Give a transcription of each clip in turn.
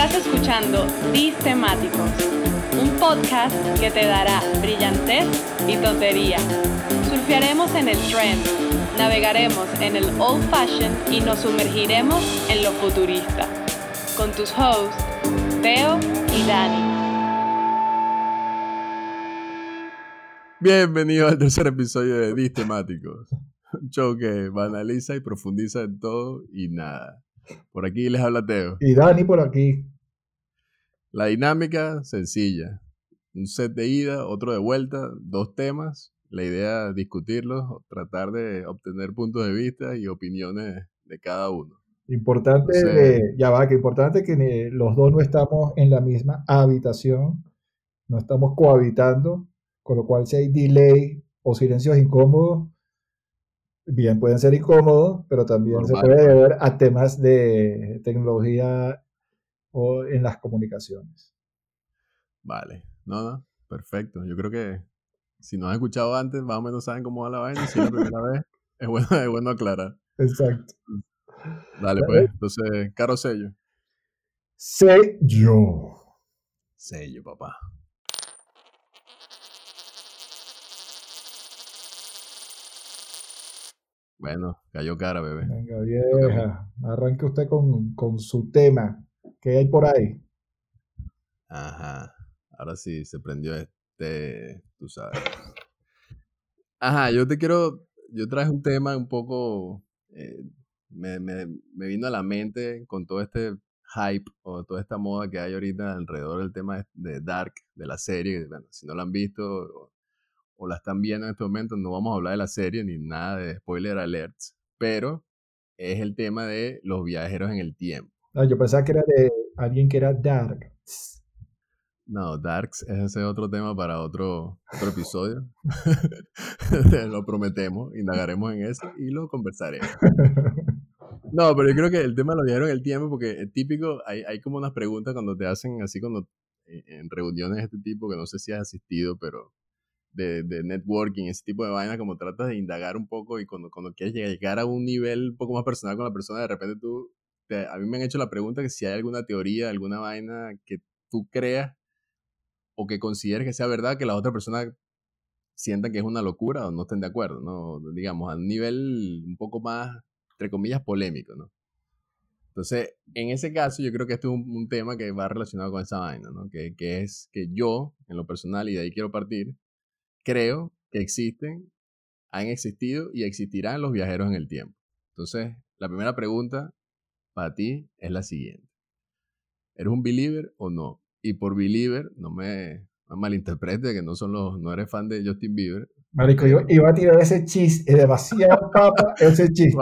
Estás escuchando Temáticos, un podcast que te dará brillantez y tontería. Surfearemos en el trend, navegaremos en el old fashion y nos sumergiremos en lo futurista. Con tus hosts, Teo y Dani. Bienvenido al tercer episodio de Distemáticos, un show que banaliza y profundiza en todo y nada. Por aquí les habla Teo. Y Dani por aquí. La dinámica sencilla. Un set de ida, otro de vuelta, dos temas. La idea es discutirlos, tratar de obtener puntos de vista y opiniones de cada uno. Importante, ya va, que importante que los dos no estamos en la misma habitación, no estamos cohabitando, con lo cual si hay delay o silencios incómodos, bien pueden ser incómodos, pero también se puede deber a temas de tecnología o en las comunicaciones. Vale, no, no, perfecto. Yo creo que si no has escuchado antes, más o menos saben cómo va la vaina. Si es la primera vez, es bueno, es bueno aclarar. Exacto. Dale, pues. Entonces, caro sello. Sello. Sello, papá. Bueno, cayó cara, bebé. Venga, vieja. Arranque usted con, con su tema. ¿Qué hay por ahí? Ajá. Ahora sí, se prendió este, tú sabes. Ajá, yo te quiero, yo traje un tema un poco, eh, me, me, me, vino a la mente con todo este hype o toda esta moda que hay ahorita alrededor del tema de Dark, de la serie. Bueno, si no la han visto, o la están viendo en este momento, no vamos a hablar de la serie ni nada de spoiler alerts, pero es el tema de los viajeros en el tiempo. Ah, yo pensaba que era de alguien que era Dark. No, Darks es ese otro tema para otro, otro episodio. lo prometemos, indagaremos en eso y lo conversaremos. No, pero yo creo que el tema lo viajeros en el tiempo porque es típico, hay, hay como unas preguntas cuando te hacen así cuando en reuniones de este tipo, que no sé si has asistido, pero de, networking, ese tipo de vaina, como tratas de indagar un poco y cuando, cuando quieres llegar a un nivel un poco más personal con la persona, de repente tú, a mí me han hecho la pregunta que si hay alguna teoría, alguna vaina que tú creas o que consideres que sea verdad, que la otra persona sienta que es una locura o no estén de acuerdo, ¿no? Digamos, a un nivel un poco más, entre comillas, polémico, ¿no? Entonces, en ese caso, yo creo que esto es un, tema que va relacionado con esa vaina, ¿no? Que, que, es que yo, en lo personal, y de ahí quiero partir, creo que existen, han existido y existirán los viajeros en el tiempo. Entonces, la primera pregunta para ti es la siguiente. ¿Eres un believer o no? Y por believer, no me, malinterprete que no son los, no eres fan de Justin Bieber. Marico, yo iba a tirar ese chiste, es demasiado papa ese chiste.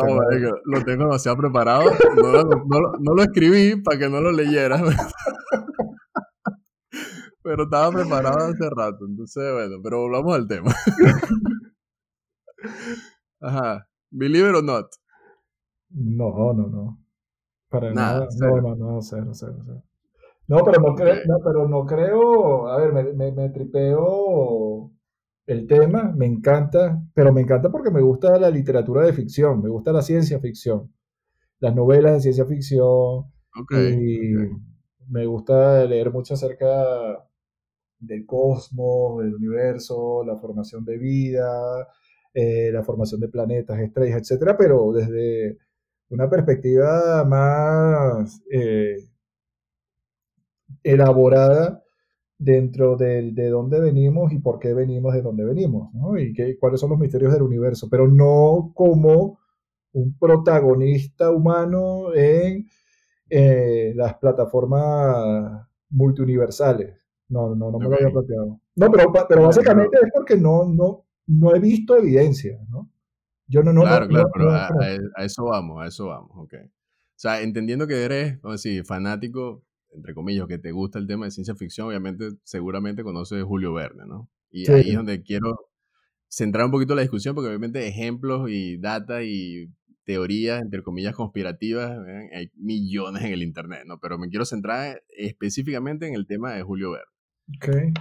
lo tengo demasiado preparado. No, lo escribí para que no lo leyeras. Pero estaba preparado hace rato, entonces bueno, pero volvamos al tema. Ajá. ¿Believer or not? No, no, no. Para nada. No, no, no, cero, cero, cero. No, pero no, creo, no, pero no creo. A ver, me, me, me tripeo el tema, me encanta, pero me encanta porque me gusta la literatura de ficción, me gusta la ciencia ficción, las novelas de ciencia ficción. y me gusta leer mucho acerca del cosmos, del universo, la formación de vida, eh, la formación de planetas, estrellas, etcétera, pero desde una perspectiva más eh, elaborada dentro de, de, dónde venimos y por qué venimos de dónde venimos, ¿no? Y qué, cuáles son los misterios del universo, pero no como un protagonista humano en eh, las plataformas multiuniversales. No, no, no me lo había planteado. No, pero, pero básicamente es porque no, no, no he visto evidencia, ¿no? Yo no, no. Claro, claro, pero a, eso vamos, a eso vamos, ok. O sea, entendiendo que eres, a fanático, entre comillas, que te gusta el tema de ciencia ficción, obviamente, seguramente conoces Julio Verne, ¿no? Y ahí es donde quiero centrar un poquito la discusión, porque obviamente ejemplos y data y teorías, entre comillas, conspirativas, hay millones en el Internet, ¿no? Pero me quiero centrar específicamente en el tema de Julio Verne. Okay.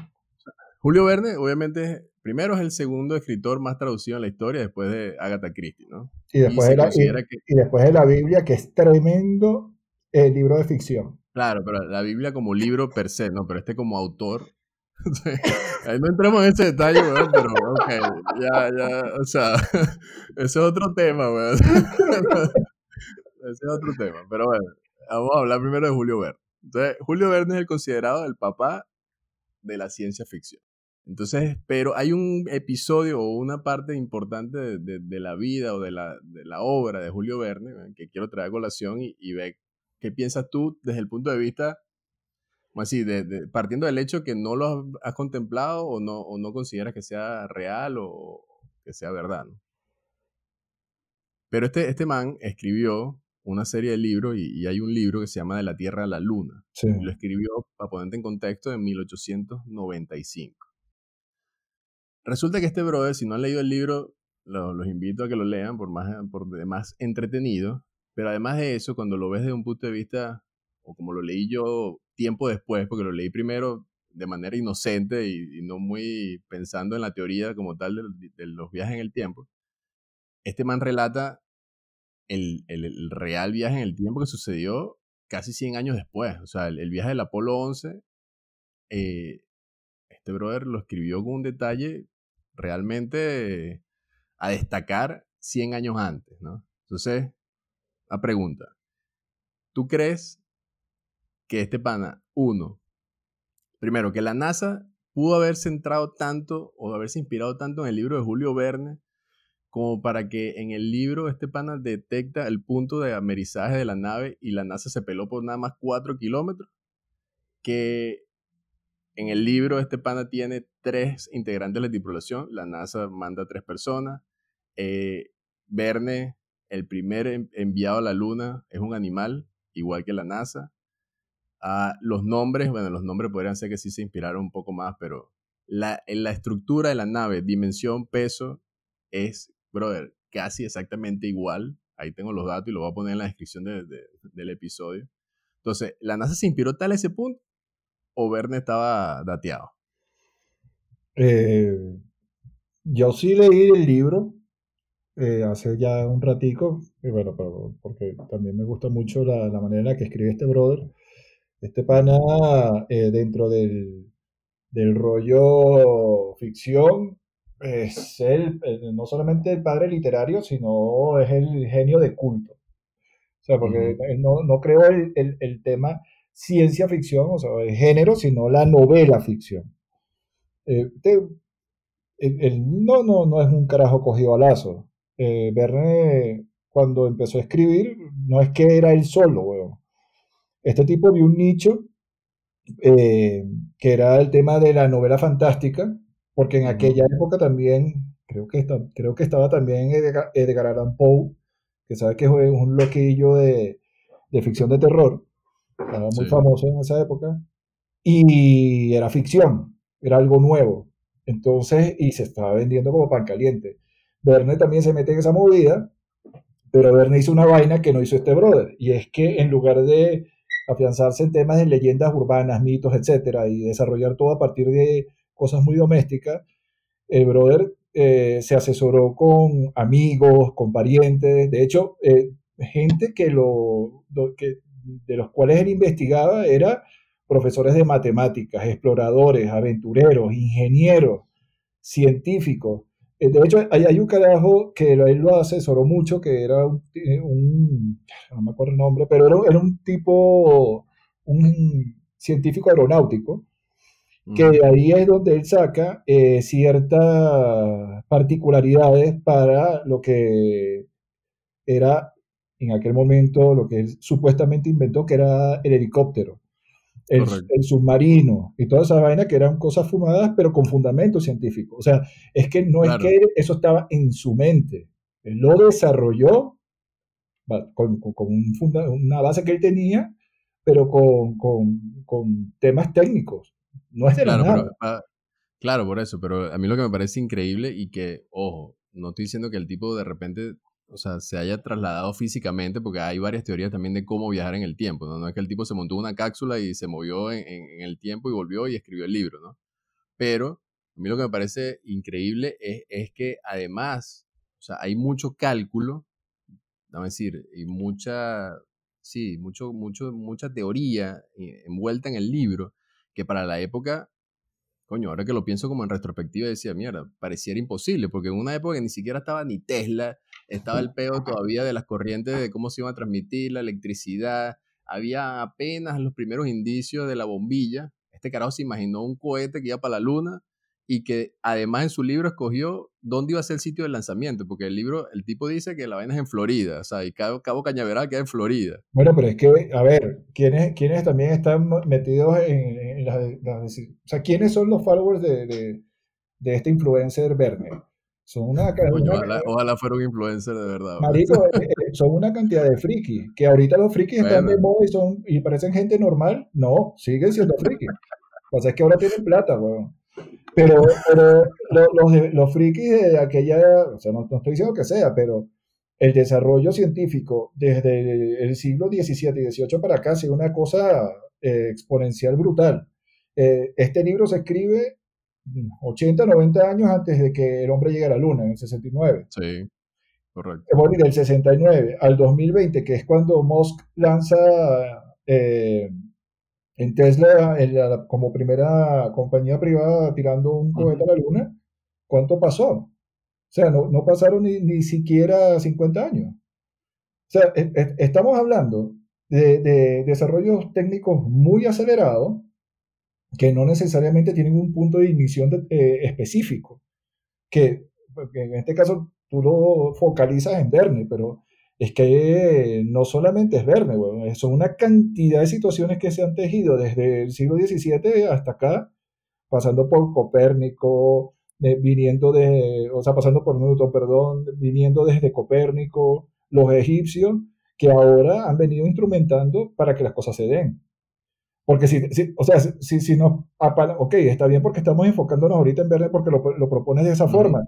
Julio Verne, obviamente, primero es el segundo escritor más traducido en la historia después de Agatha Christie, ¿no? Y después, de la, y, después de la Biblia, que es tremendo el libro de ficción. Claro, pero la Biblia como libro per se, no, pero este como autor. Ahí no entramos en ese detalle, weón, pero ok, ya, ya, o sea, ese es otro tema, weón. Ese es otro tema, pero bueno, vamos a hablar primero de Julio Verne. Entonces, Julio Verne es el considerado el papá de la ciencia ficción. Entonces, pero hay un episodio o una parte importante de, la vida o de la, obra de Julio Verne que quiero traer a colación y, y ver qué piensas tú desde el punto de vista, así, partiendo del hecho que no lo has, contemplado o no, o no consideras que sea real o que sea verdad. Pero este, este man escribió una serie de libros y, hay un libro que se llama De la Tierra a la Luna. lo escribió, para ponerte en contexto, en 1895. Resulta que este brother, si no han leído el libro, los invito a que lo lean por más, por más entretenido. Pero además de eso, cuando lo ves desde un punto de vista, o como lo leí yo tiempo después, porque lo leí primero de manera inocente y, no muy pensando en la teoría como tal de, los viajes en el tiempo, este man relata el, real viaje en el tiempo que sucedió casi 100 años después. O sea, el, viaje del Apolo 11, eh, este brother lo escribió con un detalle realmente a destacar 100 años antes, ¿no? Entonces, la pregunta, ¿tú crees que este pana, uno, primero, que la NASA pudo haber centrado tanto o haberse inspirado tanto en el libro de Julio Verne como para que en el libro este pana detecta el punto de amerizaje de la nave y la NASA se peló por nada más 4 kilómetros. Que en el libro este pana tiene tres integrantes de la tripulación, la NASA manda tres personas. Eh, Verne, el primer enviado a la Luna, es un animal, igual que la NASA. Ah, los nombres, bueno, los nombres podrían ser que sí se inspiraron un poco más, pero la, la estructura de la nave, dimensión, peso, es brother, casi exactamente igual. Ahí tengo los datos y lo voy a poner en la descripción del episodio. Entonces, ¿la NASA se inspiró tal a ese punto? ¿O Verne estaba dateado? Eh, yo sí leí el libro eh, hace ya un ratico, y bueno, porque también me gusta mucho la, manera en la que escribe este brother. Este pana, eh, dentro del, del rollo ficción, es él, no solamente el padre literario, sino es el genio de culto. O sea, porque no, no creó el, el, tema ciencia ficción, o sea, el género, sino la novela ficción. Eh, no, no, no es un carajo cogido a lazo. Eh, Verne, cuando empezó a escribir, no es que era él solo, weón. Este tipo vio un nicho eh, que era el tema de la novela fantástica, porque en aquella época también, creo que, está, creo que estaba también Edgar, Allan Poe, que sabe que es un loquillo de, de ficción de terror, estaba muy famoso en esa época, y era ficción, era algo nuevo. Entonces, y se estaba vendiendo como pan caliente. Verne también se mete en esa movida, pero Verne hizo una vaina que no hizo este brother, y es que en lugar de afianzarse en temas de leyendas urbanas, mitos, etcétera, y desarrollar todo a partir de cosas muy domésticas, el brother eh, se asesoró con amigos, con parientes, de hecho, eh, gente que lo, que, de los cuales él investigaba era profesores de matemáticas, exploradores, aventureros, ingenieros, científicos. Eh, de hecho, hay, un carajo que él lo asesoró mucho, que era un, no me acuerdo el nombre, pero era, era un tipo, un científico aeronáutico, que de ahí es donde él saca eh, ciertas particularidades para lo que era en aquel momento lo que él supuestamente inventó, que era el helicóptero, el, submarino y todas esas vainas que eran cosas fumadas, pero con fundamento científico. O sea, es que no es que eso estaba en su mente, él lo desarrolló con, una base que él tenía, pero con, con temas técnicos. No es de claro, nada. Ah, claro, por eso, pero a mí lo que me parece increíble y que, ojo, no estoy diciendo que el tipo de repente, o sea, se haya trasladado físicamente, porque hay varias teorías también de cómo viajar en el tiempo, ¿no? No es que el tipo se montó una cápsula y se movió en, el tiempo y volvió y escribió el libro, ¿no? Pero a mí lo que me parece increíble es, es que además, o sea, hay mucho cálculo, vamos a decir, y mucha sí, mucho, mucho, mucha teoría eh, envuelta en el libro, que para la época, coño, ahora que lo pienso como en retrospectiva, decía, mierda, pareciera imposible, porque en una época ni siquiera estaba ni Tesla, estaba el pedo todavía de las corrientes de cómo se iba a transmitir la electricidad, había apenas los primeros indicios de la bombilla. Este carajo se imaginó un cohete que iba para la luna y que además en su libro escogió dónde iba a ser el sitio de lanzamiento, porque el libro, el tipo dice que la vaina es en Florida, o sea, y Cabo, Cabo Cañaveral queda en Florida. Bueno, pero es que, a ver, ¿quiénes, quiénes también están metidos en, las, O sea, ¿quiénes son los followers de, de, de este influencer Verne? Son una, ojalá, fuera un influencer de verdad. Marico, eh, eh, son una cantidad de frikis, que ahorita los frikis están de moda y, son, y parecen gente normal. No, siguen siendo frikis. Lo que pasa es que ahora tienen plata, weón. Pero, pero los, los frikis de aquella, o sea, no, estoy diciendo que sea, pero el desarrollo científico desde el siglo XVII y XVIII para acá ha sido una cosa eh, exponencial brutal. Este libro se escribe 80, 90 años antes de que el hombre llegue a la Luna, en el 69. Sí, correcto. Del 69 al 2020, que es cuando Musk lanza eh, en Tesla como primera compañía privada tirando un cohete a la Luna, ¿cuánto pasó? O sea, no, no pasaron ni, ni, siquiera 50 años. O sea, e, e, estamos hablando de, de desarrollos técnicos muy acelerados que no necesariamente tienen un punto de ignición eh, específico, que, en este caso tú lo focalizas en Verne, pero es que no solamente es Verne, son una cantidad de situaciones que se han tejido desde el siglo XVII hasta acá, pasando por Copérnico, eh, viniendo de, o sea, pasando por Newton, perdón, viniendo desde Copérnico, los egipcios, que ahora han venido instrumentando para que las cosas se den. Porque si, o sea, si, si no, ok, está bien porque estamos enfocándonos ahorita en verde porque lo, lo propones de esa forma,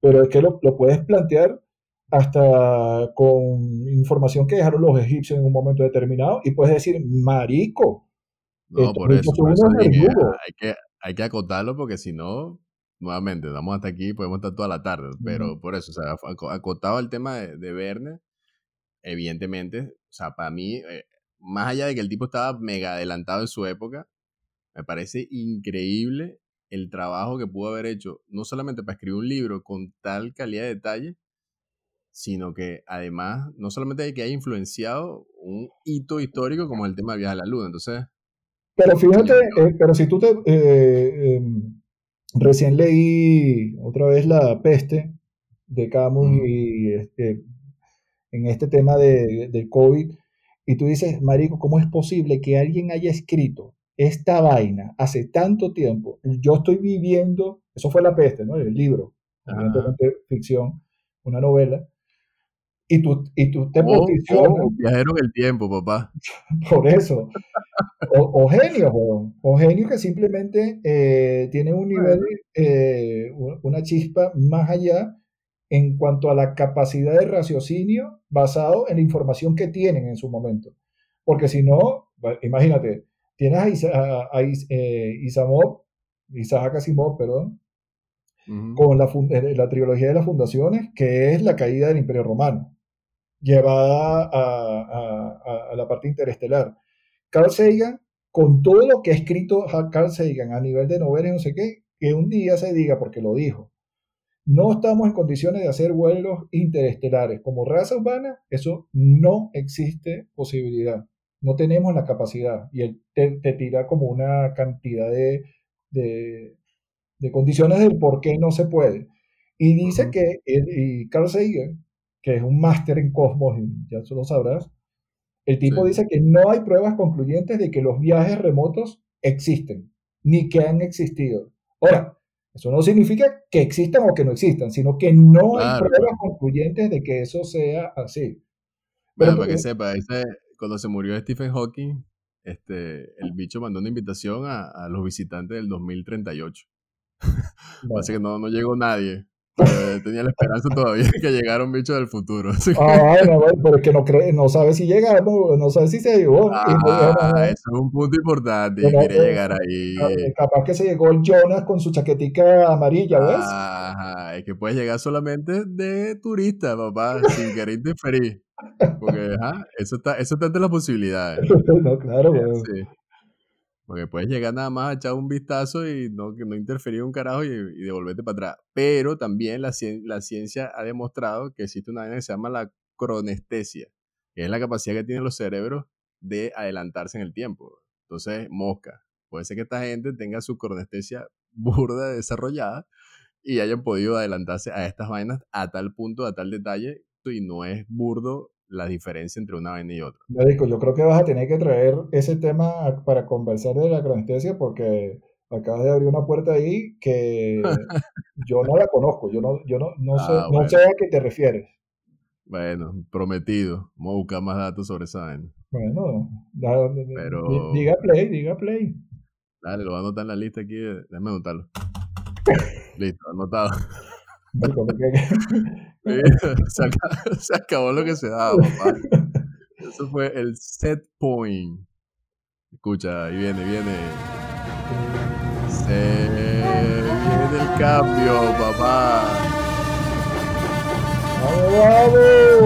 pero es que lo, lo, puedes plantear hasta con información que dejaron los egipcios en un momento determinado y puedes decir, marico. No, por eso, hay, que, hay, que, hay, que, acotarlo porque si no, nuevamente, damos hasta aquí, podemos estar toda la tarde, pero por eso, o sea, acotado el tema de, de Verne, evidentemente, o sea, para mí, eh, más allá de que el tipo estaba mega adelantado en su época, me parece increíble el trabajo que pudo haber hecho, no solamente para escribir un libro con tal calidad de detalle, sino que además, no solamente hay que haya influenciado un hito histórico como el tema de viaje a la luna. Entonces. Pero fíjate, eh, pero si tú te. Eh, em, recién leí otra vez La Peste de Camus y este, en este tema de, del COVID y tú dices, Marico, ¿cómo es posible que alguien haya escrito esta vaina hace tanto tiempo? Yo estoy viviendo, eso fue La Peste, ¿no? El libro, ficción, una novela. Y tú, y tú te oh, posicionas. Oh, viajero en el tiempo, papá. Por eso. O, genio, o genio que simplemente eh, tiene un nivel, eh, una chispa más allá en cuanto a la capacidad de raciocinio basado en la información que tienen en su momento. Porque si no, imagínate, tienes a, a, eh, Isaac Asimov, perdón, con la, eh, la, trilogía de las fundaciones, que es la caída del Imperio Romano, llevada a, a la parte interestelar. Carl Sagan, con todo lo que ha escrito Carl Sagan a nivel de novelas y no sé qué, que un día se diga, porque lo dijo, no estamos en condiciones de hacer vuelos interestelares. Como raza humana, eso no existe posibilidad. No tenemos la capacidad. Y él te, tira como una cantidad de, de, condiciones del por qué no se puede. Y dice que, y Carl Sagan, que es un máster en cosmos, ya lo sabrás, el tipo dice que no hay pruebas concluyentes de que los viajes remotos existen, ni que han existido. Ahora, eso no significa que existan o que no existan, sino que no hay pruebas concluyentes de que eso sea así. Bueno, para que sepa, cuando se murió Stephen Hawking, este, el bicho mandó una invitación a, los visitantes del 2038. Así que no, no llegó nadie. Tenía la esperanza todavía que llegara un bicho del futuro. Ah, bueno, pero es que no, cree, no sabe si llega, no, sabe si se llegó. Ah, eso es un punto importante, quiere llegar ahí. Capaz que se llegó el Jonas con su chaquetica amarilla, ¿ves? Ajá, es que puedes llegar solamente de turista, papá, sin querer interferir. Porque, ajá, eso está, eso está entre las posibilidades. no, claro, güey. Sí. Porque puedes llegar nada más a echar un vistazo y no, no interferir un carajo y, devolverte para atrás. Pero también la, ciencia ha demostrado que existe una vaina que se llama la cronestesia, que es la capacidad que tienen los cerebros de adelantarse en el tiempo. Entonces, mosca. Puede ser que esta gente tenga su cronestesia burda desarrollada y hayan podido adelantarse a estas vainas a tal punto, a tal detalle, y no es burdo la diferencia entre una vaina y otra. Médico, yo creo que vas a tener que traer ese tema para conversar de la cronestesia porque acabas de abrir una puerta ahí que yo no la conozco, yo no, yo no, no, sé, ah, no sé a qué te refieres. Bueno, prometido. Vamos a buscar más datos sobre esa vaina. Bueno, diga play, diga play. Dale, lo voy a anotar en la lista aquí. Déjame anotarlo. Listo, anotado. se, acabó, lo que se daba, papá. Eso fue el set point. Escucha, ahí viene, viene. Se viene el cambio, papá. ¡Vamos, vamos!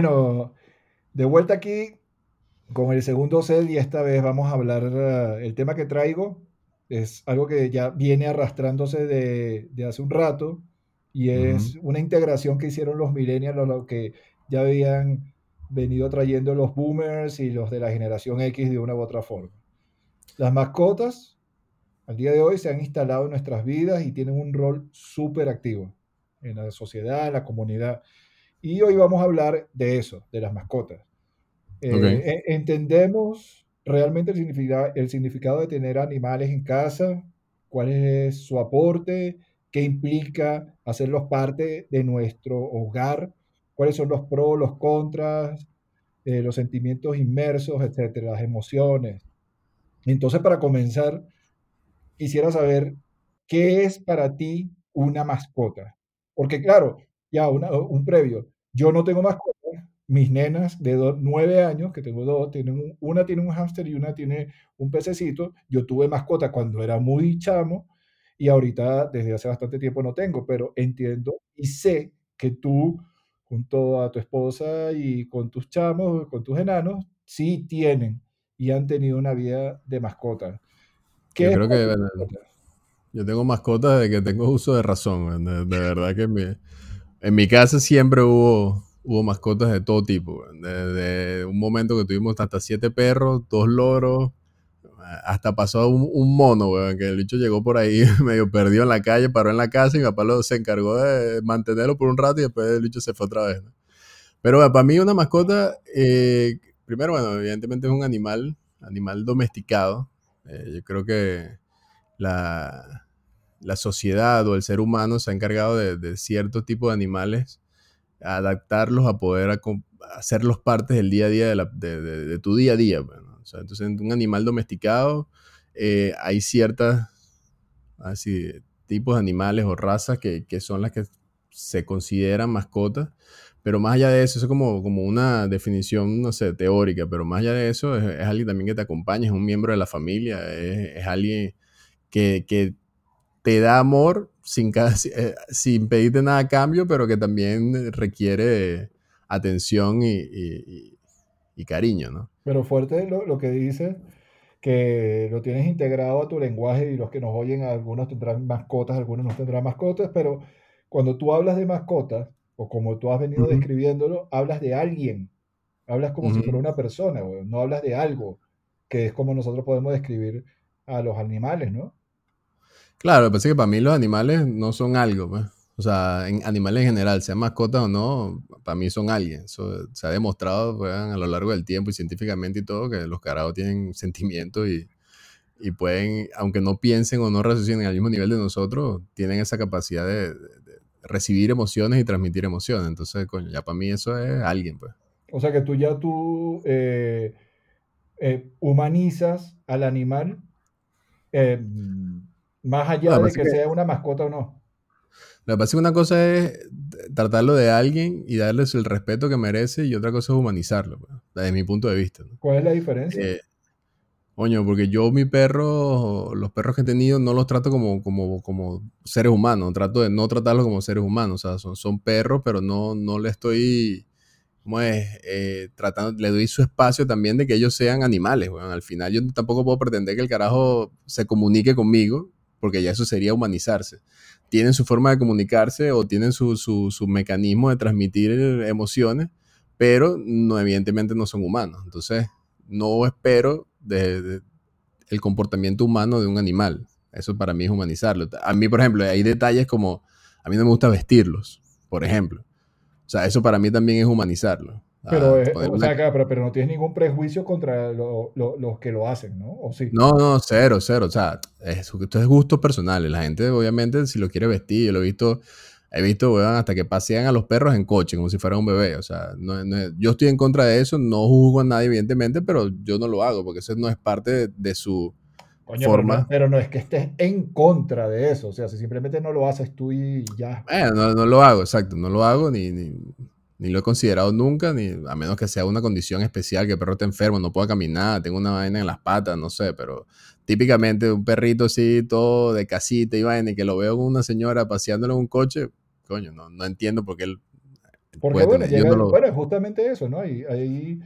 Bueno, de vuelta aquí con el segundo set y esta vez vamos a hablar, eh, el tema que traigo es algo que ya viene arrastrándose de, hace un rato y es una integración que hicieron los millennials, lo que ya habían venido trayendo los boomers y los de la generación X de una u otra forma. Las mascotas al día de hoy se han instalado en nuestras vidas y tienen un rol súper activo en la sociedad, en la comunidad. Y hoy vamos a hablar de eso, de las mascotas. Eh, e, entendemos realmente el significado, el significado de tener animales en casa, cuál es su aporte, qué implica hacerlos parte de nuestro hogar, cuáles son los pros, los contras, eh, los sentimientos inmersos, etcétera, las emociones. Entonces, para comenzar, quisiera saber qué es para ti una mascota. Porque claro, ya un previo, yo no tengo mascota, mis nenas de nueve años, que tengo dos, tienen una tiene un hámster y una tiene un pececito, yo tuve mascota cuando era muy chamo y ahorita desde hace bastante tiempo no tengo, pero entiendo y sé que tú, junto a tu esposa y con tus chamos, con tus enanos, sí tienen y han tenido una vida de mascota. ¿Qué creo que yo tengo mascotas de que tengo uso de razón. De, verdad que mi, en mi, casa siempre hubo, hubo mascotas de todo tipo. Desde un momento que tuvimos hasta siete perros, dos loros, hasta pasó un, mono, que el bicho llegó por ahí medio perdido en la calle, paró en la casa y mi papá lo, se encargó de mantenerlo por un rato y después el bicho se fue otra vez. Pero para mí una mascota, eh, primero, bueno, evidentemente es un animal, animal domesticado. Eh, yo creo que la, la, sociedad o el ser humano se ha encargado de, de cierto tipo de animales, adaptarlos a poder hacerlos partes del día a día de, tu día a día. Pues, entonces, en un animal domesticado eh, hay ciertas así, tipos de animales o razas que, que, son las que se consideran mascotas. Pero más allá de eso, eso es como, como una definición, no sé, teórica, pero más allá de eso, es, alguien también que te acompaña, es un miembro de la familia, es, es alguien que, te da amor sin, eh, sin pedirte nada a cambio, pero que también requiere atención y, cariño, ¿no? Pero fuerte lo, que dices, que lo tienes integrado a tu lenguaje y los que nos oyen, algunos tendrán mascotas, algunos no tendrán mascotas, pero cuando tú hablas de mascotas, o como tú has venido describiéndolo, hablas de alguien, hablas como si fuera una persona, no hablas de algo, que es como nosotros podemos describir a los animales, ¿no? Claro, lo que para mí los animales no son algo, pues. O sea, en animales en general, sean mascotas o no, para mí son alguien. Eso se ha demostrado pues, a lo largo del tiempo y científicamente y todo que los carajos tienen sentimientos y, y pueden, aunque no piensen o no raciocinen al mismo nivel de nosotros, tienen esa capacidad de, recibir emociones y transmitir emociones. Entonces, coño, ya para mí eso es alguien, pues. O sea que tú ya tú eh, eh, humanizas al animal eh, más allá de que, sea una mascota o no. Lo que pasa es que una cosa es tratarlo de alguien y darles el respeto que merece y otra cosa es humanizarlo, pues, desde mi punto de vista. ¿Cuál es la diferencia? Coño, porque yo mi perro, los perros que he tenido, no los trato como, como, como seres humanos. Trato de no tratarlos como seres humanos. O sea, son, son perros, pero no, no le estoy, ¿cómo es? Eh, tratando, le doy su espacio también de que ellos sean animales. Bueno, al final yo tampoco puedo pretender que el carajo se comunique conmigo, porque ya eso sería humanizarse. Tienen su forma de comunicarse o tienen su, su, su mecanismo de transmitir emociones, pero no, evidentemente no son humanos. Entonces, no espero el comportamiento humano de un animal. Eso para mí es humanizarlo. A mí, por ejemplo, hay detalles como, a mí no me gusta vestirlos, por ejemplo. O sea, eso para mí también es humanizarlo. Pero, o sea, pero, pero, no tienes ningún prejuicio contra los que lo hacen, ¿no? ¿O sí? No, no, cero, cero. O sea, esto es gustos personales. La gente, obviamente, si lo quiere vestir, yo lo he visto He visto, weón, hasta que pasean a los perros en coche, como si fuera un bebé. O sea, no, yo estoy en contra de eso, no juzgo a nadie, evidentemente, pero yo no lo hago, porque eso no es parte de, su forma. Pero no, es que estés en contra de eso. O sea, si simplemente no lo haces tú y ya. no, no, lo hago, exacto. No lo hago ni, ni, ni, lo he considerado nunca, ni a menos que sea una condición especial, que el perro esté enfermo, no pueda caminar, tengo una vaina en las patas, no sé, pero típicamente un perrito así, todo de casita y vaina, y que lo veo con una señora paseándolo en un coche, coño, no, no entiendo por qué él... Porque bueno, bueno, es justamente eso, ¿no? Y ahí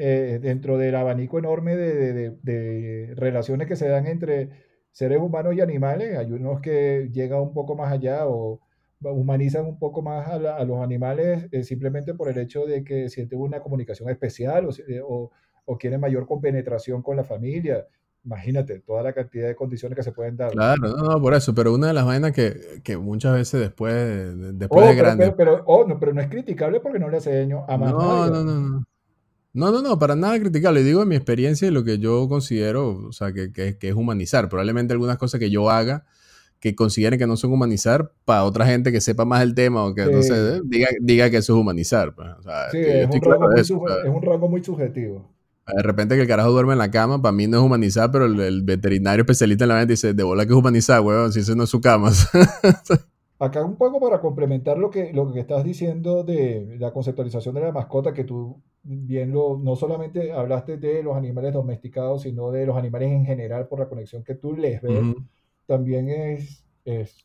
eh, dentro del abanico enorme de, de, relaciones que se dan entre seres humanos y animales, hay unos que llegan un poco más allá o humanizan un poco más a, los animales eh, simplemente por el hecho de que sienten una comunicación especial o, o, o quieren mayor compenetración con la familia imagínate toda la cantidad de condiciones que se pueden dar. Claro, no, no, por eso, pero una de las vainas que, que muchas veces después, después de oh, grande... Pero, oh, no, pero no es criticable porque no le hace daño a más no, No, no, no. No, no, no, para nada criticable. Digo en mi experiencia y lo que yo considero, o sea, que, que, es humanizar. Probablemente algunas cosas que yo haga que consideren que no son humanizar, para otra gente que sepa más del tema o que no sé, diga, diga que eso es humanizar. Pues. O sea, sí, es un, rango muy, es un rango muy subjetivo. De repente que el carajo duerme en la cama, para mí no es humanizar, pero el, veterinario especialista en la mente dice, de bola que es humanizar, weón, si ese no es su cama. Acá un poco para complementar lo que, lo que estás diciendo de la conceptualización de la mascota, que tú bien lo, no solamente hablaste de los animales domesticados, sino de los animales en general por la conexión que tú les ves, también es, es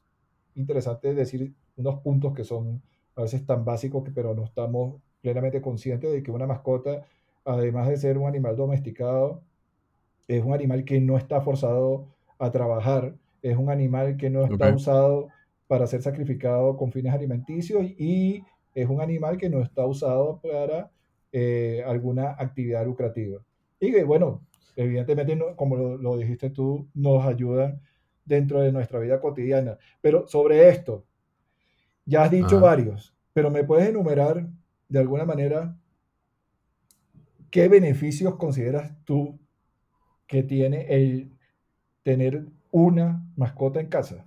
interesante decir unos puntos que son a veces tan básicos, que, pero no estamos plenamente conscientes de que una mascota además de ser un animal domesticado, es un animal que no está forzado a trabajar, es un animal que no está usado para ser sacrificado con fines alimenticios y es un animal que no está usado para eh, alguna actividad lucrativa. Y bueno, evidentemente, como lo, dijiste tú, nos ayudan dentro de nuestra vida cotidiana. Pero sobre esto, ya has dicho varios, pero me puedes enumerar de alguna manera ¿Qué beneficios consideras tú que tiene el tener una mascota en casa?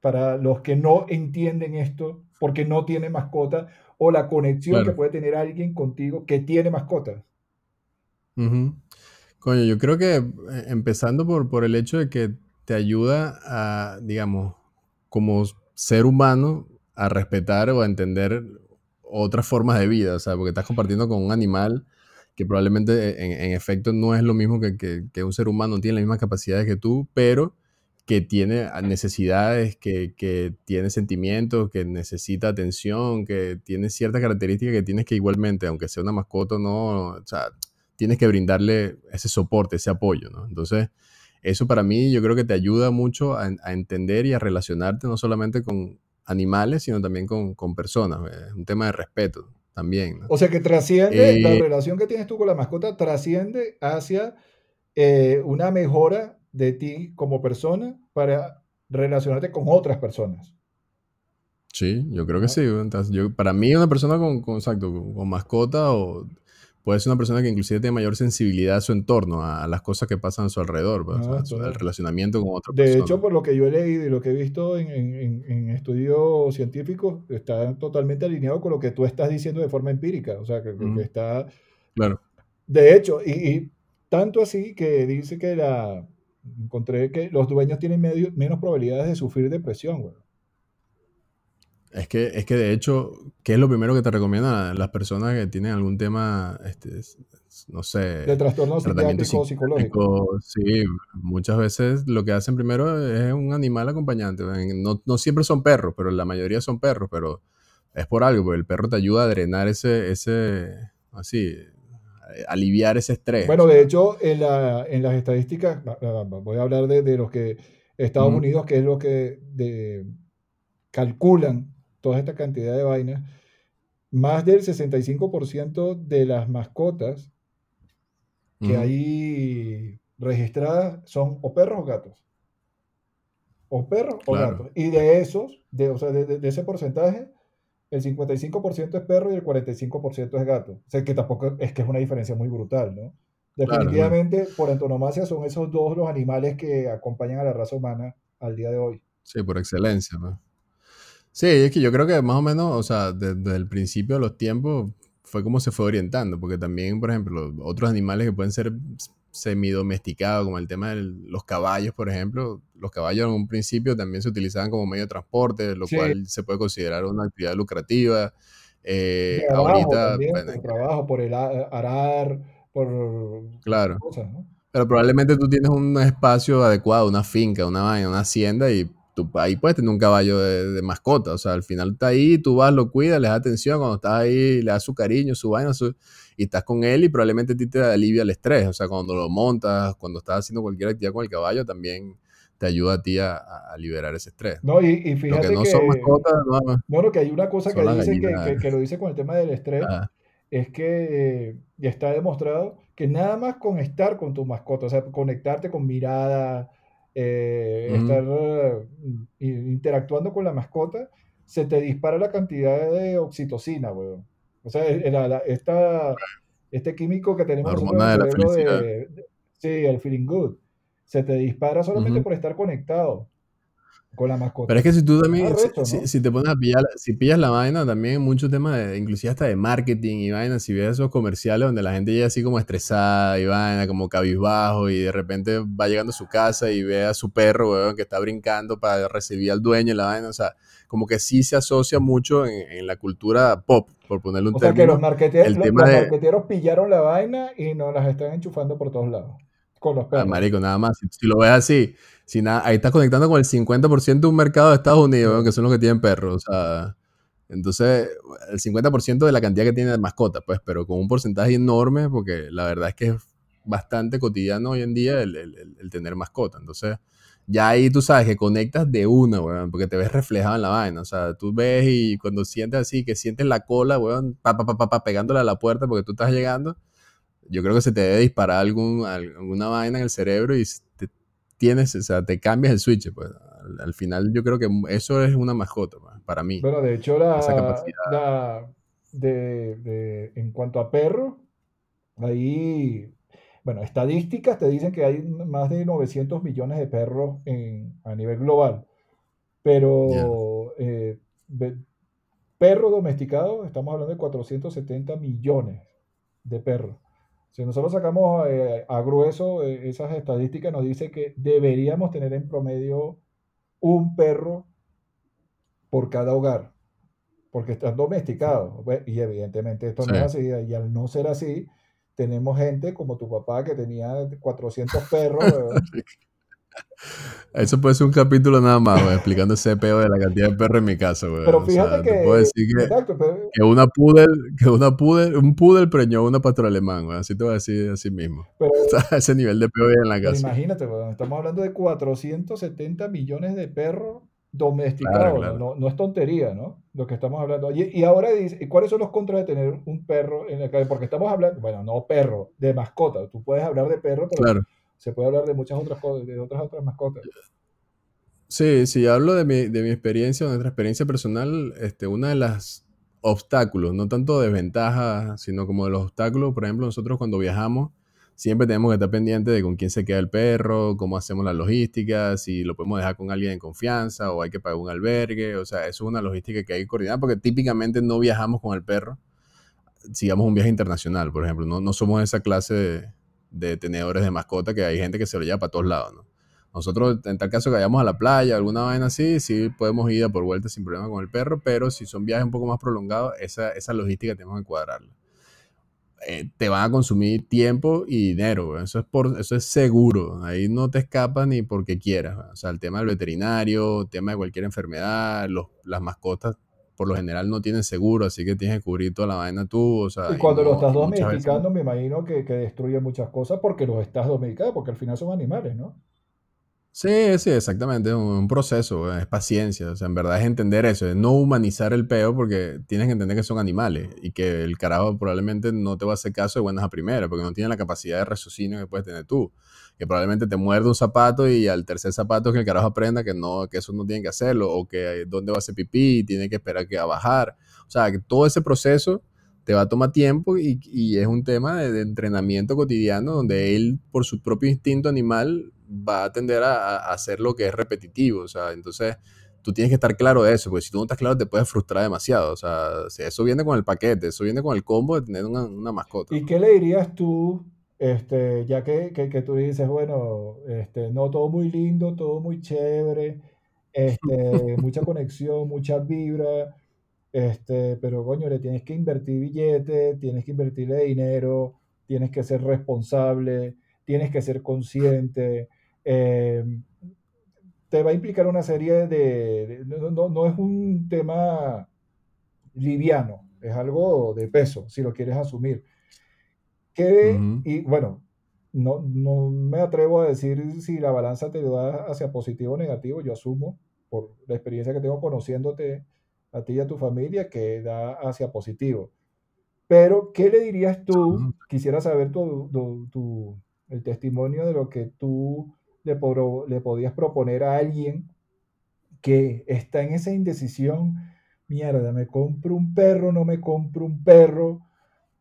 Para los que no entienden esto porque no tienen mascota o la conexión que puede tener alguien contigo que tiene mascotas. Coño, yo creo que eh, empezando por, por el hecho de que te ayuda a, digamos, como ser humano, a respetar o a entender otras formas de vida, o sea, porque estás compartiendo con un animal que probablemente en, efecto no es lo mismo que, un ser humano, tiene las mismas capacidades que tú, pero que tiene necesidades, que, tiene sentimientos, que necesita atención, que tiene ciertas características que tienes que igualmente, aunque sea una mascota, no, o sea, tienes que brindarle ese soporte, ese apoyo, ¿no? Entonces, eso para mí yo creo que te ayuda mucho a, entender y a relacionarte no solamente con animales, sino también con, con personas. Es un tema de respeto también. O sea que trasciende, la relación que tienes tú con la mascota trasciende hacia eh, una mejora de ti como persona para relacionarte con otras personas. Sí, yo creo que sí. Entonces, yo, para mí, una persona con, con, exacto, con, mascota o puede ser una persona que inclusive tiene mayor sensibilidad a su entorno, a, las cosas que pasan a su alrededor, pues, al relacionamiento con otra persona. De hecho, por lo que yo he leído y lo que he visto en, estudios científicos, está totalmente alineado con lo que tú estás diciendo de forma empírica. O sea, que, está... Claro. De hecho, y, tanto así que dice que la... Encontré que los dueños tienen menos probabilidades de sufrir depresión, güey. Es que, es que de hecho, ¿qué es lo primero que te recomiendan las personas que tienen algún tema, este, no sé, de trastorno psicológico? Sí, muchas veces lo que hacen primero es un animal acompañante. No, no, siempre son perros, pero la mayoría son perros, pero es por algo, porque el perro te ayuda a drenar ese, ese, así, aliviar ese estrés. Bueno, de hecho, en, la, en las estadísticas, voy a hablar de, de los que Estados Unidos, que es lo que de, calculan toda esta cantidad de vainas, más del 65% de las mascotas que hay registradas son o perros o gatos. O perros o gatos. Y de esos, de, o sea, de, ese porcentaje, el 55% es perro y el 45% es gato. O sea, que tampoco es que es una diferencia muy brutal, ¿no? Definitivamente, por antonomasia, son esos dos los animales que acompañan a la raza humana al día de hoy. Sí, por excelencia. ¿no? Sí, es que yo creo que más o menos, o sea, desde el principio de los tiempos fue como se fue orientando, porque también, por ejemplo, otros animales que pueden ser semidomesticados, como el tema de los caballos, por ejemplo, los caballos en un principio también se utilizaban como medio de transporte, lo cual se puede considerar una actividad lucrativa. Eh, ahorita, por trabajo, por el arar, por claro. Cosas, ¿no? Pero probablemente tú tienes un espacio adecuado, una finca, una vaina, una hacienda y ahí puedes tener un caballo de, mascota. O sea, al final está ahí, tú vas, lo cuidas, le das atención, cuando estás ahí, le das su cariño, su vaina, y estás con él y probablemente a ti te alivia el estrés. O sea, cuando lo montas, cuando estás haciendo cualquier actividad con el caballo, también te ayuda a ti a, liberar ese estrés. No, y, fíjate que no son mascotas, no, no, que hay una cosa que dice que, lo dice con el tema del estrés, es que ya está demostrado que nada más con estar con tu mascota, o sea, conectarte con mirada, eh, estar mm, interactuando con la mascota, se te dispara la cantidad de oxitocina, weón. O sea, esta, este químico que tenemos en el cerebro de, sí, el feeling good, se te dispara solamente por estar conectado con la mascota. Pero es que si tú también, si, te pones a pillar, si pillas la vaina, también muchos temas, de, inclusive hasta de marketing y vaina, si ves esos comerciales donde la gente llega así como estresada y vaina, como cabizbajo y de repente va llegando a su casa y ve a su perro, weón, que está brincando para recibir al dueño y la vaina, o sea, como que sí se asocia mucho en, la cultura pop, por ponerle un o término. Sea que los, marqueteros, los, marqueteros pillaron la vaina y nos las están enchufando por todos lados. Con los ah, perros. marico, nada más. Si, lo ves así, si nada, ahí estás conectando con el 50% de un mercado de Estados Unidos, que son los que tienen perros. O sea, entonces, el 50% de la cantidad que tiene de mascotas, pues, pero con un porcentaje enorme, porque la verdad es que es bastante cotidiano hoy en día el, el, tener mascota. Entonces, ya ahí tú sabes que conectas de una, weón, porque te ves reflejado en la vaina. O sea, tú ves y cuando sientes así, que sientes la cola, weón, pa, pa, pa, pa, pegándole a la puerta porque tú estás llegando, yo creo que se te debe disparar algún, alguna vaina en el cerebro y tienes, o sea, te cambias el switch. Pues. Al, final yo creo que eso es una mascota pues, para mí. Bueno, de hecho, la, de, en cuanto a perro, ahí, bueno, estadísticas te dicen que hay más de 900 millones de perros a nivel global. Pero eh, perro domesticado, estamos hablando de 470 millones de perros. Si nosotros sacamos eh, a grueso eh, esas estadísticas, nos dice que deberíamos tener en promedio un perro por cada hogar, porque están domesticados. Y evidentemente esto no es así, y al no ser así, tenemos gente como tu papá que tenía 400 perros. Eso puede ser un capítulo nada más, explicando ese peo de la cantidad de perros en mi casa, Pero fíjate que. puedo decir que, una poodle, que una poodle, un poodle preñó una pastora alemán, Así te voy a decir así mismo. Pero, ese nivel de peo en la casa. Imagínate, Estamos hablando de 470 millones de perros domesticados. No, no, es tontería, ¿no? Lo que estamos hablando. Y, y ahora dice, ¿cuáles son los contras de tener un perro en la calle? Porque estamos hablando, bueno, no perro, de mascota. Tú puedes hablar de perro, pero. Claro se puede hablar de muchas otras cosas, de otras otras mascotas. Sí, sí, hablo de mi, de mi experiencia, de nuestra experiencia personal, este, una de las obstáculos, no tanto desventajas, sino como de los obstáculos. Por ejemplo, nosotros cuando viajamos, siempre tenemos que estar pendientes de con quién se queda el perro, cómo hacemos la logística, si lo podemos dejar con alguien en confianza o hay que pagar un albergue. O sea, eso es una logística que hay que coordinar porque típicamente no viajamos con el perro. Sigamos un viaje internacional, por ejemplo. No, no somos esa clase de, de tenedores de mascota que hay gente que se lo lleva para todos lados, ¿no? Nosotros, en tal caso que vayamos a la playa, alguna vaina así, sí podemos ir a por vuelta sin problema con el perro, pero si son viajes un poco más prolongados, esa, esa logística tenemos que cuadrarla. Eh, te van a consumir tiempo y dinero, eso es, por, eso es seguro, ahí no te escapas ni porque quieras. O sea, el tema del veterinario, el tema de cualquier enfermedad, los, las mascotas por lo general no tienen seguro, así que tienes que cubrir toda la vaina tú. O sea, y cuando lo estás domesticando, me imagino que, que, destruye muchas cosas porque los estás domesticando, porque al final son animales, ¿no? Sí, sí, exactamente, es un, proceso, es paciencia, o sea, en verdad es entender eso, es no humanizar el peo porque tienes que entender que son animales y que el carajo probablemente no te va a hacer caso de buenas a primeras porque no tiene la capacidad de raciocinio que puedes tener tú, que probablemente te muerde un zapato y al tercer zapato que el carajo aprenda que no, que eso no tiene que hacerlo o que dónde va a hacer pipí tiene que esperar que va a bajar, o sea, todo ese proceso te va a tomar tiempo y, y es un tema de entrenamiento cotidiano donde él por su propio instinto animal va a tender a, hacer lo que es repetitivo, o sea, entonces tú tienes que estar claro de eso, porque si tú no estás claro te puedes frustrar demasiado, o sea, eso viene con el paquete, eso viene con el combo de tener una, mascota. ¿Y qué le dirías tú, este, ya que, que, tú dices, bueno, este, no, todo muy lindo, todo muy chévere, este, mucha conexión, mucha vibra, este, pero coño, le tienes que invertir billetes, tienes que invertirle dinero, tienes que ser responsable, tienes que ser consciente, eh, te va a implicar una serie de... no, es un tema liviano, es algo de peso, si lo quieres asumir. Que, Y bueno, no, no, me atrevo a decir si la balanza te da hacia positivo o negativo, yo asumo, por la experiencia que tengo conociéndote a ti y a tu familia, que da hacia positivo. Pero, ¿qué le dirías tú? Quisiera saber tu, tu, el testimonio de lo que tú le, le podías proponer a alguien que está en esa indecisión, mierda, me compro un perro, no me compro un perro,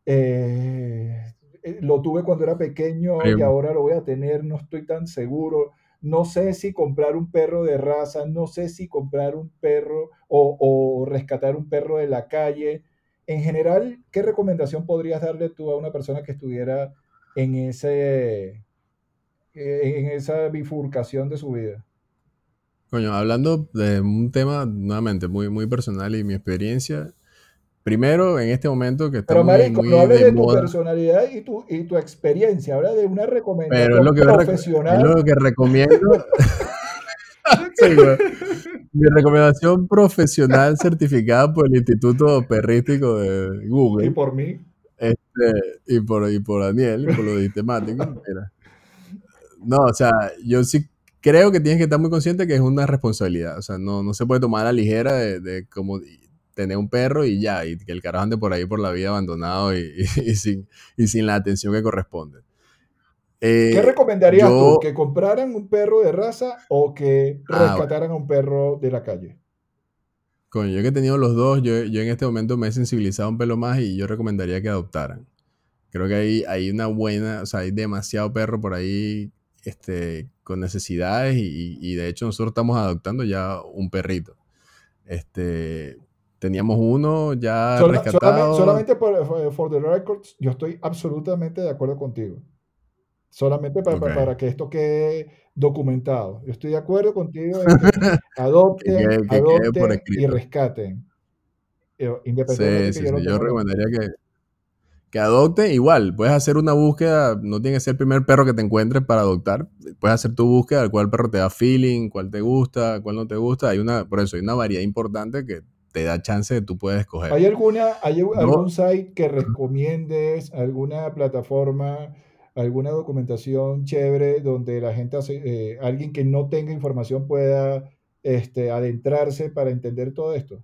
eh, lo tuve cuando era pequeño y ahora lo voy a tener, no estoy tan seguro, no sé si comprar un perro de raza, no sé si comprar un perro o, o rescatar un perro de la calle. En general, ¿qué recomendación podrías darle tú a una persona que estuviera en, ese, en esa bifurcación de su vida. Coño, hablando de un tema nuevamente muy, muy personal y mi experiencia, primero en este momento que estamos Pero Marico, no hables de, tu personalidad y tu, y tu experiencia, habla de una recomendación Pero es lo que profesional. Es lo que recomiendo. Mi recomendación profesional certificada por el Instituto Perrístico de Google. Y por mí. Este, y, por, y por Daniel, y por lo de temático. No, o sea, yo sí creo que tienes que estar muy consciente que es una responsabilidad. O sea, no, no se puede tomar a la ligera de, de como tener un perro y ya, y que el carajo ande por ahí por la vida abandonado y, y, sin, y sin la atención que corresponde. ¿Qué eh, recomendarías tú? ¿Que compraran un perro de raza o que ah, rescataran a un perro de la calle? Coño, yo que he tenido los dos, yo, yo, en este momento me he sensibilizado un pelo más y yo recomendaría que adoptaran. Creo que hay, hay una buena, o sea, hay demasiado perro por ahí este, con necesidades y, y, de hecho nosotros estamos adoptando ya un perrito. Este, teníamos uno ya rescatado. Solamente, por for the records, yo estoy absolutamente de acuerdo contigo. Solamente para, para, que esto quede documentado. Yo estoy de acuerdo contigo en que adopten, adopten y rescaten. Eh, independientemente sí, sí, yo, recomendaría que, que adopten. Igual, puedes hacer una búsqueda, no tiene que ser el primer perro que te encuentres para adoptar. Puedes hacer tu búsqueda cuál perro te da feeling, cuál te gusta, cuál no te gusta. Hay una, por eso hay una variedad importante que te da chance de tú puedes escoger. ¿Hay alguna, hay algún site que recomiendes, alguna plataforma? alguna documentación chévere donde la gente, eh, alguien que no tenga información pueda este, adentrarse para entender todo esto?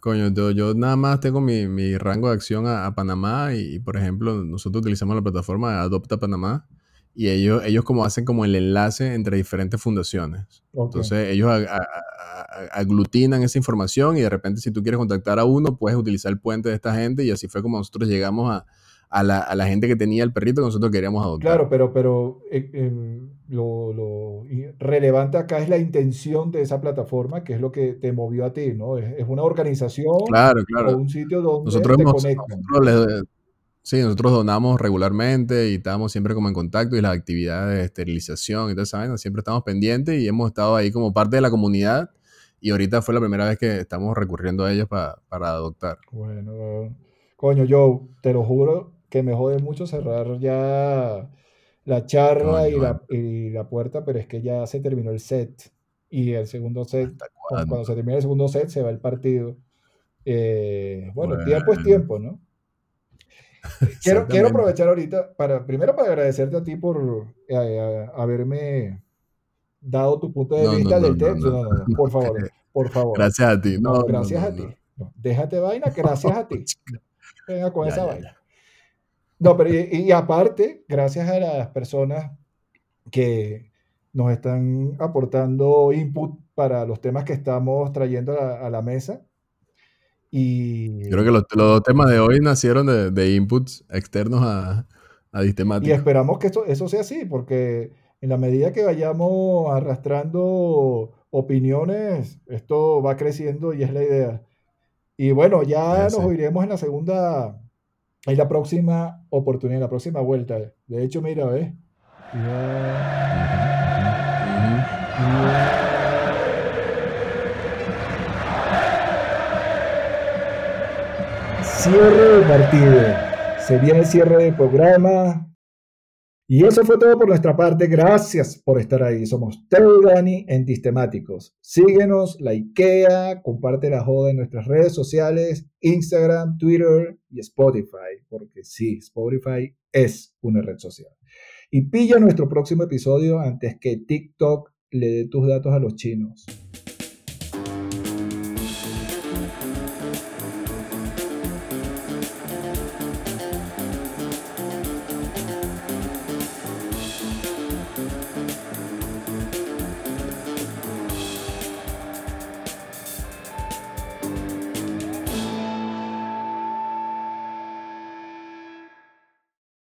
Coño, yo, nada más tengo mi, rango de acción a, Panamá y, por ejemplo, nosotros utilizamos la plataforma Adopta Panamá y ellos, ellos como hacen como el enlace entre diferentes fundaciones. Entonces ellos aglutinan esa información y de repente si tú quieres contactar a uno, puedes utilizar el puente de esta gente y así fue como nosotros llegamos a, a la, a la, gente que tenía el perrito que nosotros queríamos adoptar. Claro, pero, pero eh, em, lo, lo, relevante acá es la intención de esa plataforma, que es lo que te movió a ti, ¿no? Es, es una organización claro, claro. o un sitio donde nosotros te hemos, conectan. Nosotros sí, nosotros donamos regularmente y estamos siempre como en contacto y las actividades de esterilización y esa vaina, siempre estamos pendientes y hemos estado ahí como parte de la comunidad y ahorita fue la primera vez que estamos recurriendo a ellos para, para adoptar. Bueno, coño, yo te lo juro, que me jode mucho cerrar ya la charla y, la, y, la, puerta, pero es que ya se terminó el set. Y el segundo set, cuando, se termina el segundo set, se va el partido. Eh, bueno, tiempo es tiempo, ¿no? quiero, quiero aprovechar ahorita, para, primero para agradecerte a ti por eh, haberme dado tu punto de vista del texto. por favor, por favor. Gracias a ti. No, gracias a ti. déjate vaina, gracias a ti. Venga con esa vaina. No, pero y, aparte, gracias a las personas que nos están aportando input para los temas que estamos trayendo a, la mesa. Y, Creo que los, los, temas de hoy nacieron de, de inputs externos a, a Y esperamos que eso, eso sea así, porque en la medida que vayamos arrastrando opiniones, esto va creciendo y es la idea. Y bueno, ya nos oiremos en la segunda es la próxima oportunidad, la próxima vuelta. De hecho, mira, ¿ves? Cierre de partido. Se viene el cierre del programa. Y eso fue todo por nuestra parte. Gracias por estar ahí. Somos Teo y Dani en Distemáticos. Síguenos, likea, comparte la joda en nuestras redes sociales, Instagram, Twitter y Spotify. Porque sí, Spotify es una red social. Y pilla nuestro próximo episodio antes que TikTok le dé tus datos a los chinos.